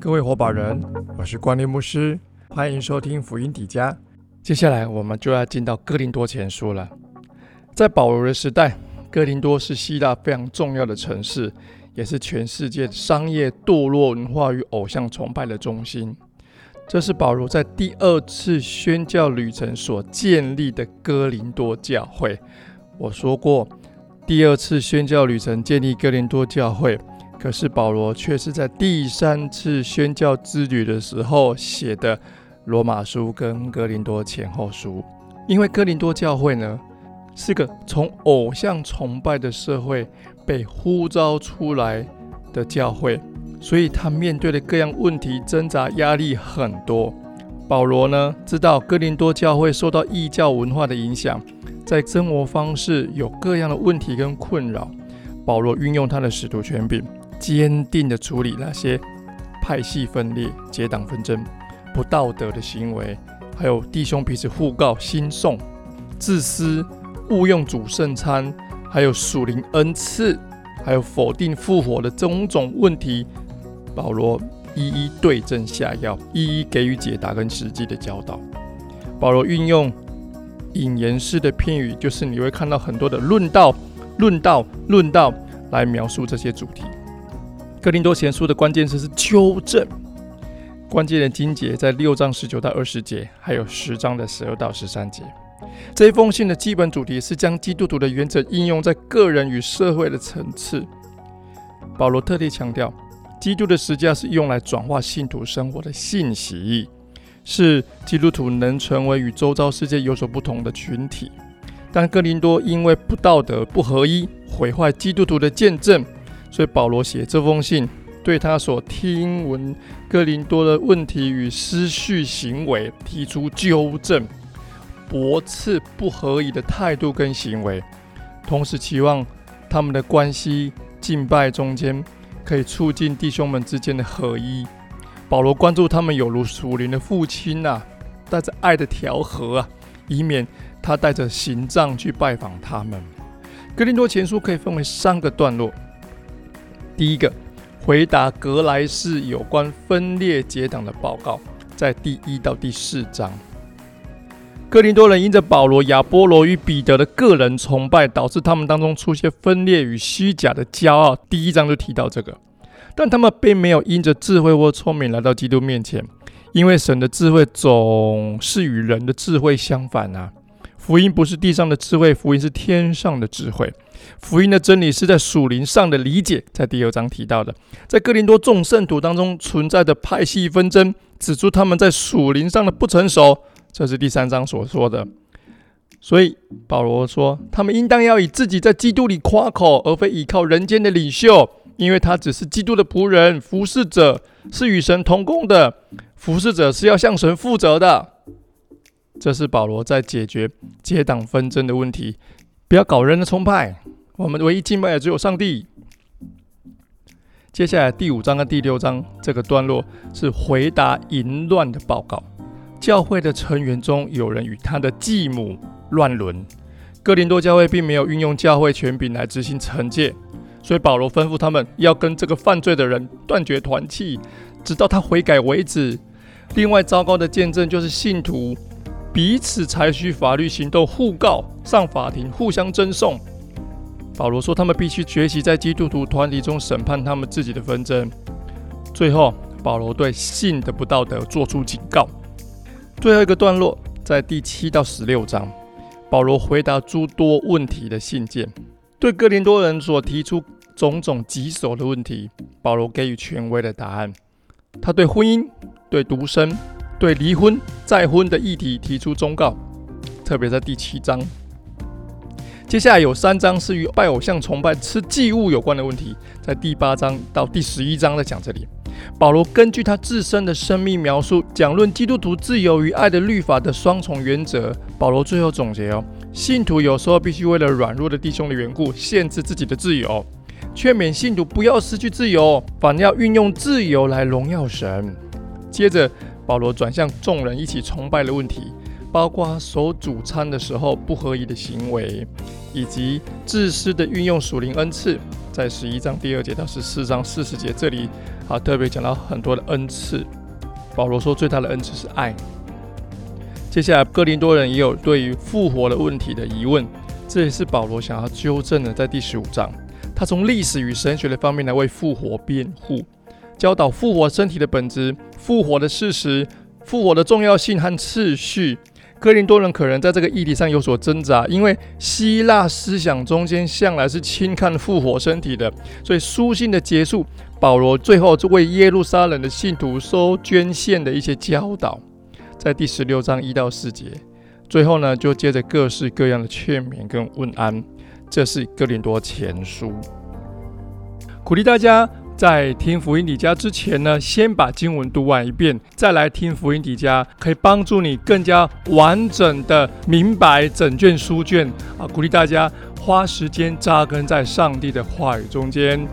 各位伙伴人，我是关林牧师，欢迎收听福音底家。接下来我们就要进到哥林多前书了。在保罗的时代，哥林多是希腊非常重要的城市，也是全世界商业堕落文化与偶像崇拜的中心。这是保罗在第二次宣教旅程所建立的哥林多教会。我说过，第二次宣教旅程建立哥林多教会。可是保罗却是在第三次宣教之旅的时候写的《罗马书》跟《哥林多前后书》，因为哥林多教会呢是个从偶像崇拜的社会被呼召出来的教会，所以他面对的各样问题、挣扎、压力很多。保罗呢知道哥林多教会受到异教文化的影响，在生活方式有各样的问题跟困扰。保罗运用他的使徒权柄。坚定地处理那些派系分裂、结党纷争、不道德的行为，还有弟兄彼此互告、心送、自私、误用主圣餐，还有属灵恩赐，还有否定复活的种种问题，保罗一一对症下药，一一给予解答跟实际的教导。保罗运用引言式的片语，就是你会看到很多的论道、论道、论道，来描述这些主题。哥林多前书的关键词是纠正，关键的经节在六章十九到二十节，还有十章的十二到十三节。这一封信的基本主题是将基督徒的原则应用在个人与社会的层次。保罗特地强调，基督的十字架是用来转化信徒生活的信息，是基督徒能成为与周遭世界有所不同的群体。但哥林多因为不道德、不合一，毁坏基督徒的见证。所以保罗写这封信，对他所听闻哥林多的问题与失序行为提出纠正，驳斥不合宜的态度跟行为，同时期望他们的关系敬拜中间可以促进弟兄们之间的合一。保罗关注他们有如属灵的父亲呐，带着爱的调和啊，以免他带着行杖去拜访他们。哥林多前书可以分为三个段落。第一个回答格莱士有关分裂结党的报告，在第一到第四章。哥林多人因着保罗、亚波罗与彼得的个人崇拜，导致他们当中出现分裂与虚假的骄傲。第一章就提到这个，但他们并没有因着智慧或聪明来到基督面前，因为神的智慧总是与人的智慧相反啊。福音不是地上的智慧，福音是天上的智慧。福音的真理是在属灵上的理解，在第二章提到的，在哥林多众圣徒当中存在的派系纷争，指出他们在属灵上的不成熟，这是第三章所说的。所以保罗说，他们应当要以自己在基督里夸口，而非依靠人间的领袖，因为他只是基督的仆人、服侍者，是与神同工的。服侍者是要向神负责的。这是保罗在解决结党纷争的问题，不要搞人的崇拜。我们唯一敬拜的只有上帝。接下来第五章跟第六章这个段落是回答淫乱的报告。教会的成员中有人与他的继母乱伦，哥林多教会并没有运用教会权柄来执行惩戒，所以保罗吩咐他们要跟这个犯罪的人断绝团契，直到他悔改为止。另外，糟糕的见证就是信徒。彼此采取法律行动，互告、上法庭、互相争讼。保罗说，他们必须学习在基督徒团体中审判他们自己的纷争。最后，保罗对性的不道德做出警告。最后一个段落在第七到十六章，保罗回答诸多问题的信件，对哥林多人所提出种种棘手的问题，保罗给予权威的答案。他对婚姻、对独身。对离婚再婚的议题提出忠告，特别在第七章。接下来有三章是与拜偶像崇拜、吃祭物有关的问题，在第八章到第十一章在讲这里。保罗根据他自身的生命描述，讲论基督徒自由与爱的律法的双重原则。保罗最后总结哦，信徒有时候必须为了软弱的弟兄的缘故，限制自己的自由，劝勉信徒不要失去自由，反要运用自由来荣耀神。接着。保罗转向众人一起崇拜的问题，包括守主餐的时候不合宜的行为，以及自私的运用属灵恩赐，在十一章第二节到十四章四十节这里啊，特别讲到很多的恩赐。保罗说最大的恩赐是爱。接下来哥林多人也有对于复活的问题的疑问，这也是保罗想要纠正的，在第十五章，他从历史与神学的方面来为复活辩护，教导复活身体的本质、复活的事实、复活的重要性和次序。哥林多人可能在这个议题上有所挣扎，因为希腊思想中间向来是轻看复活身体的，所以书信的结束，保罗最后为耶路撒冷的信徒收捐献的一些教导，在第十六章一到四节，最后呢就接着各式各样的劝勉跟问安，这是哥林多前书，鼓励大家。在听福音底家之前呢，先把经文读完一遍，再来听福音底家，可以帮助你更加完整的明白整卷书卷啊！鼓励大家花时间扎根在上帝的话语中间。